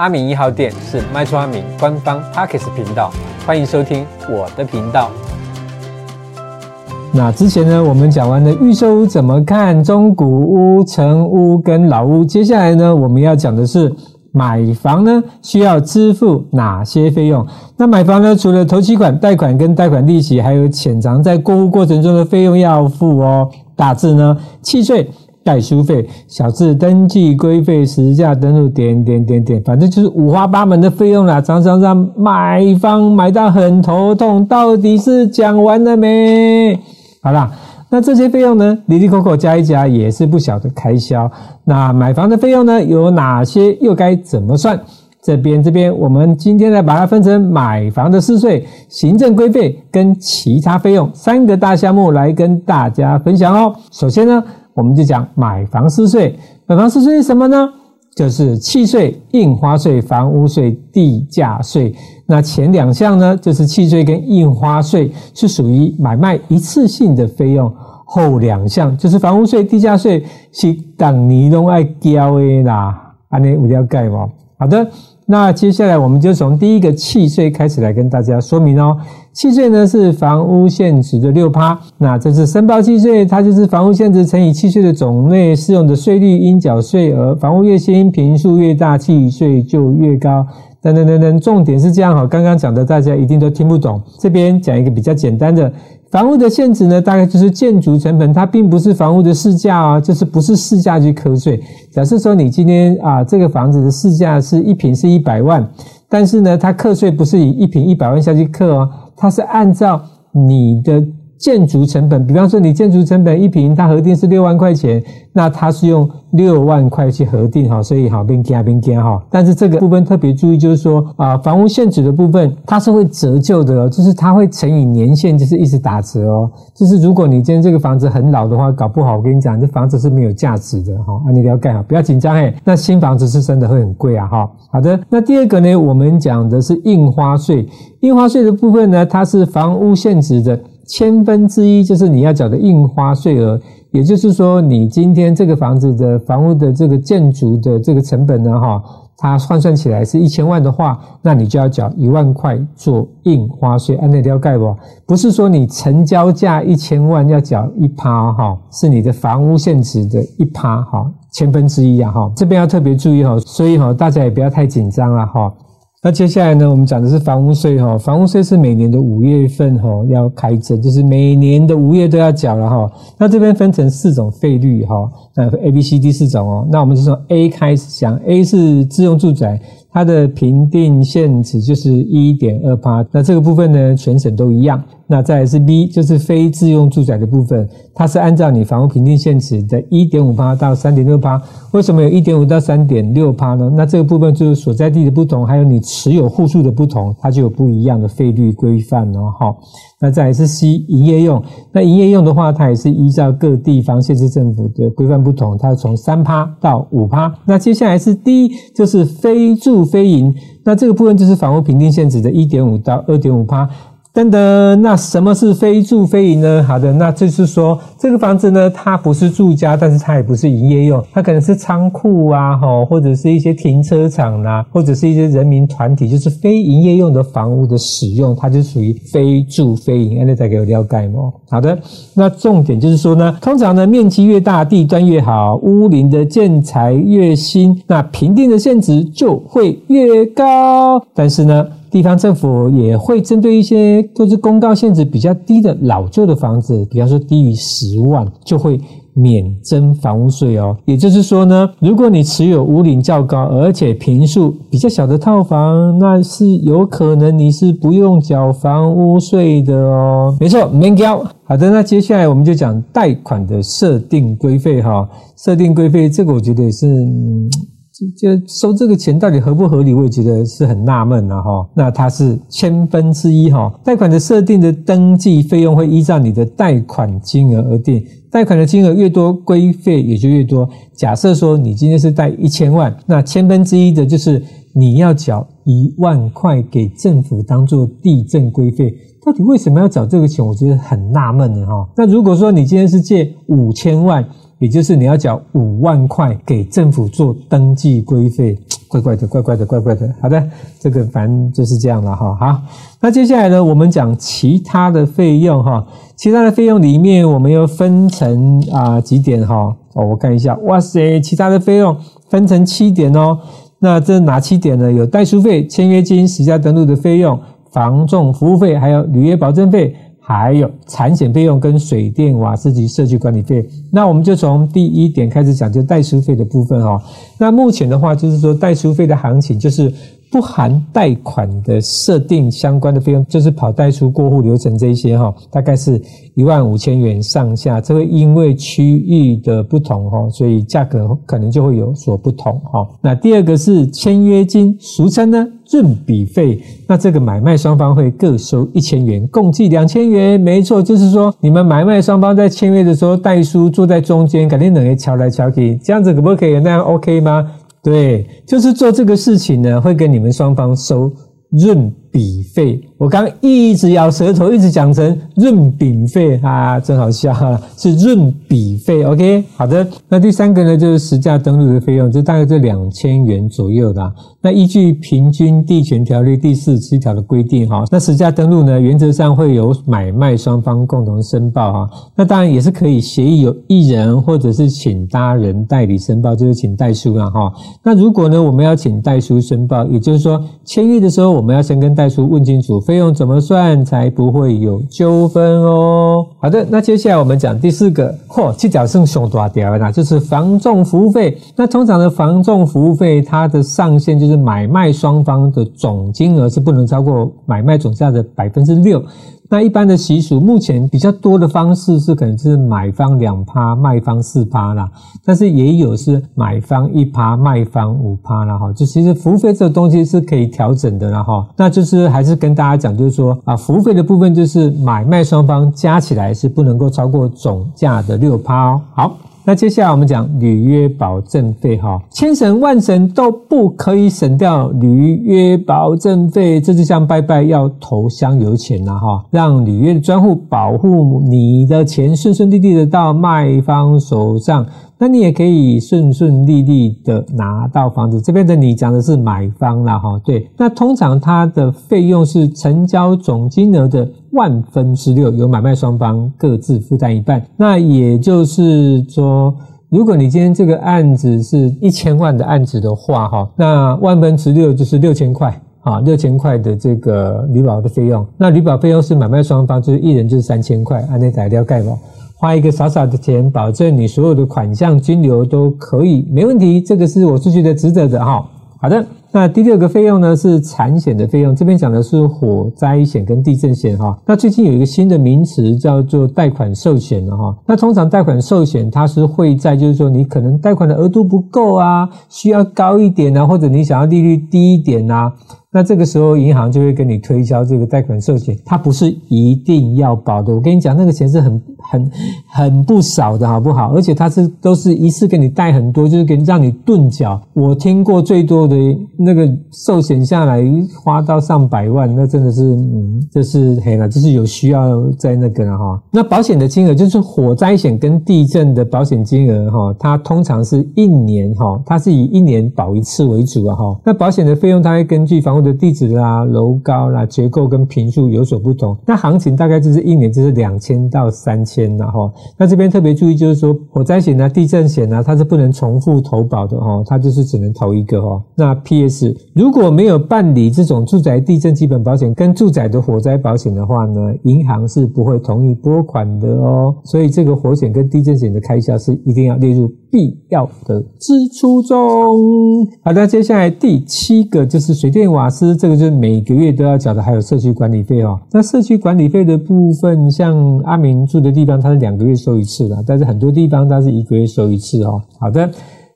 阿明一号店是卖厝阿明官方 Podcast 频道，欢迎收听我的频道。那之前呢，我们讲完了预售屋怎么看，中古屋、成屋跟老屋，接下来呢，我们要讲的是买房呢需要支付哪些费用？那买房呢，除了头期款、贷款跟贷款利息，还有潜藏在过户过程中的费用要付哦。大致呢，契税、代书费；小字登记规费、实价登录，点点点点，反正就是五花八门的费用啦。常常让买方买到很头痛，到底是讲完了没？好啦，那这些费用呢，滴滴扣扣加一加也是不小的开销。那买房的费用呢，有哪些？又该怎么算？这边这边，我们今天来把它分成买房的事税、行政规费跟其他费用三个大项目来跟大家分享哦。首先呢，我们就讲买房事税。买房事税是什么呢？就是契税、印花税、房屋税、地价税。那前两项呢，就是契税跟印花税，是属于买卖一次性的费用；后两项就是房屋税、地价税，是当年都爱交的啦。安尼有了解吗？好的，那接下来我们就从第一个契税开始来跟大家说明哦。契税呢是房屋现值的六趴，那这是申报契税，它就是房屋现值乘以契税的种类，适用的税率应缴税额，房屋越新，坪数越大，契税就越高。等等等等，重点是这样哈，刚刚讲的大家一定都听不懂，这边讲一个比较简单的，房屋的现值呢，大概就是建筑成本，它并不是房屋的市价哦，就是不是市价去扣税。假设说你今天啊，这个房子的市价是一平是一百万，但是呢，它课税不是以一平一百万下去课哦。它是按照你的建筑成本，比方说你建筑成本一平，它核定是六万块钱，那它是用六万块去核定哈，所以好边加边加哈。但是这个部分特别注意，就是说啊，房屋现值的部分它是会折旧的，就是它会乘以年限，就是一直打折哦。就是如果你今天这个房子很老的话，搞不好我跟你讲，这房子是没有价值的哈。啊，你要盖好，不要紧张哎。那新房子是真的会很贵啊哈。好的，那第二个呢，我们讲的是印花税。印花税的部分呢，它是房屋现值的千分之一，就是你要缴的印花税额。也就是说，你今天这个房子的房屋的这个建筑的这个成本呢，哈，它换算起来是一千万的话，那你就要缴一万块做印花税。按那条盖不？不是说你成交价一千万要缴一趴哈，是你的房屋现值的一趴哈，千分之一啊哈。这边要特别注意哈，所以哈，大家也不要太紧张了哈。那接下来呢，我们讲的是房屋税哈，房屋税是每年的五月份哈要开征，就是每年的五月都要缴了哈。那这边分成四种费率哈，那 A、B、C、D 四种哦。那我们就从 A 开始讲，A 是自用住宅。它的评定限值就是一点二八，那这个部分呢，全省都一样。那再来是 B，就是非自用住宅的部分，它是按照你房屋评定现值的一点五趴到三点六趴。为什么有一点五到三点六趴呢？那这个部分就是所在地的不同，还有你持有户数的不同，它就有不一样的费率规范哦。好，那再来是 C，营业用。那营业用的话，它也是依照各地方县市政府的规范不同，它从三趴到五趴。那接下来是 D，就是非住。非营，那这个部分就是房屋评定现值的一点五到二点五趴。等等，那什么是非住非营呢？好的，那就是说这个房子呢，它不是住家，但是它也不是营业用，它可能是仓库啊，哈，或者是一些停车场啊，或者是一些人民团体，就是非营业用的房屋的使用，它就属于非住非营。那再给我了解哦。好的，那重点就是说呢，通常呢，面积越大，地段越好，屋龄的建材越新，那评定的现值就会越高。但是呢，地方政府也会针对一些就是公告限值比较低的老旧的房子，比方说低于十万，就会免征房屋税哦。也就是说呢，如果你持有屋龄较高而且坪数比较小的套房，那是有可能你是不用缴房屋税的哦。没错，免交。好的，那接下来我们就讲贷款的设定规费哈。设定规费这个我觉得也是。嗯就收这个钱到底合不合理？我也觉得是很纳闷了哈。那它是千分之一哈，贷款的设定的登记费用会依照你的贷款金额而定，贷款的金额越多，规费也就越多。假设说你今天是贷一千万，那千分之一的就是你要缴一万块给政府当做地政规费。到底为什么要缴这个钱？我觉得很纳闷的哈。那如果说你今天是借五千万，也就是你要缴五万块给政府做登记规费，怪怪的，怪怪的，怪怪的。好的，这个反正就是这样了哈。好，那接下来呢，我们讲其他的费用哈。其他的费用里面，我们又分成啊几点哈。哦，我看一下，哇塞，其他的费用分成七点哦。那这哪七点呢？有代书费、签约金、实价登录的费用、房仲服务费，还有履约保证费。还有产险费用跟水电瓦斯及社区管理费，那我们就从第一点开始讲，就代收费的部分哦。那目前的话，就是说代收费的行情就是。不含贷款的设定相关的费用，就是跑代出过户流程这些哈，大概是一万五千元上下。这会因为区域的不同哈，所以价格可能就会有所不同哈。那第二个是签约金，俗称呢润笔费。那这个买卖双方会各收一千元，共计两千元。没错，就是说你们买卖双方在签约的时候，代书坐在中间，肯定等于敲来敲去，这样子可不可以？那样 OK 吗？对，就是做这个事情呢，会跟你们双方收润笔费。我刚一直咬舌头，一直讲成润饼费啊，真好笑哈，是润笔费。OK，好的。那第三个呢，就是实价登录的费用，就大概这两千元左右的。那依据《平均地权条例》第四十七条的规定，哈，那实价登录呢，原则上会由买卖双方共同申报，哈。那当然也是可以协议有一人或者是请他人代理申报，就是请代书了，哈。那如果呢，我们要请代书申报，也就是说签约的时候，我们要先跟再出问清楚。费用怎么算才不会有纠纷哦？好的，那接下来我们讲第四个，嚯，这条是上大条的啦，就是房仲服务费。那通常的房仲服务费，它的上限就是买卖双方的总金额是不能超过买卖总价的百分之六。那一般的习俗，目前比较多的方式是可能是买方两趴，卖方四趴啦，但是也有是买方一趴，卖方五趴啦哈。就其实服务费这个东西是可以调整的啦哈。那就是还是跟大家讲，就是说啊，服务费的部分就是买卖双方加起来是不能够超过总价的六趴哦。好。那接下来我们讲履约保证费哈，千省万省都不可以省掉履约保证费，这就像拜拜要投香油钱了哈，让履约的专户保护你的钱顺顺利利的到卖方手上。那你也可以顺顺利利的拿到房子。这边的你讲的是买方了，哈，对。那通常它的费用是成交总金额的万分之六，由买卖双方各自负担一半。那也就是说，如果你今天这个案子是一千万的案子的话，哈，那万分之六就是六千块，啊，六千块的这个履保的费用。那履保费用是买卖双方就是一人就是三千块，按那材料盖嘛。花一个少少的钱，保证你所有的款项金流都可以没问题，这个是我是觉得值得的哈。好的，那第六个费用呢是产险的费用，这边讲的是火灾险跟地震险哈。那最近有一个新的名词叫做贷款寿险了哈。那通常贷款寿险它是会在就是说你可能贷款的额度不够啊，需要高一点啊，或者你想要利率低一点啊。那这个时候，银行就会跟你推销这个贷款寿险，它不是一定要保的。我跟你讲，那个钱是很、很、很不少的，好不好？而且它是都是一次给你贷很多，就是给你让你顿缴。我听过最多的那个寿险下来花到上百万，那真的是，嗯，这是黑了，这是有需要在那个了哈。那保险的金额就是火灾险跟地震的保险金额哈，它通常是一年哈，它是以一年保一次为主啊哈。那保险的费用它会根据房的地址啦、楼高啦、结构跟坪数有所不同，那行情大概就是一年就是两千到三千啦哈。那这边特别注意，就是说火灾险啊、地震险啊，它是不能重复投保的哈，它就是只能投一个哈。那 PS 如果没有办理这种住宅地震基本保险跟住宅的火灾保险的话呢，银行是不会同意拨款的哦。所以这个火险跟地震险的开销是一定要列入必要的支出中。好的，接下来第七个就是水电瓦斯，这个就是每个月都要缴的，还有社区管理费哦。那社区管理费的部分，像阿明住的地方，他是两个月收一次的，但是很多地方他是一个月收一次哦。好的，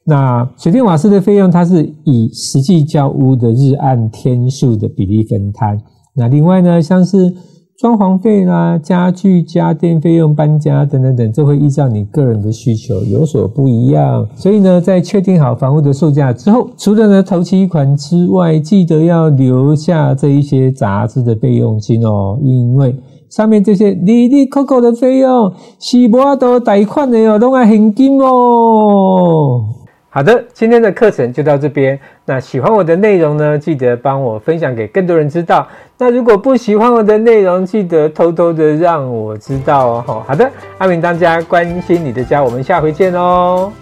那水电瓦斯的费用，它是以实际交屋的日按天数的比例分摊。那另外呢，像是装潢费啦、家具家电费用、搬家等等等，这会依照你个人的需求有所不一样。所以呢，在确定好房屋的售价之后，除了呢头期款之外，记得要留下这一些杂支的备用金哦，因为上面这些哩哩扣扣的费用是无法度贷款的哦，拢要现金哦。好的，今天的课程就到这边。那喜欢我的内容呢，记得帮我分享给更多人知道。那如果不喜欢我的内容，记得偷偷的让我知道哦。好的，阿明当家关心你的家，我们下回见哦。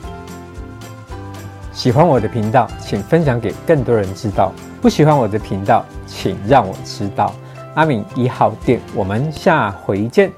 喜欢我的频道，请分享给更多人知道；不喜欢我的频道，请让我知道。阿敏一号店，我们下回见。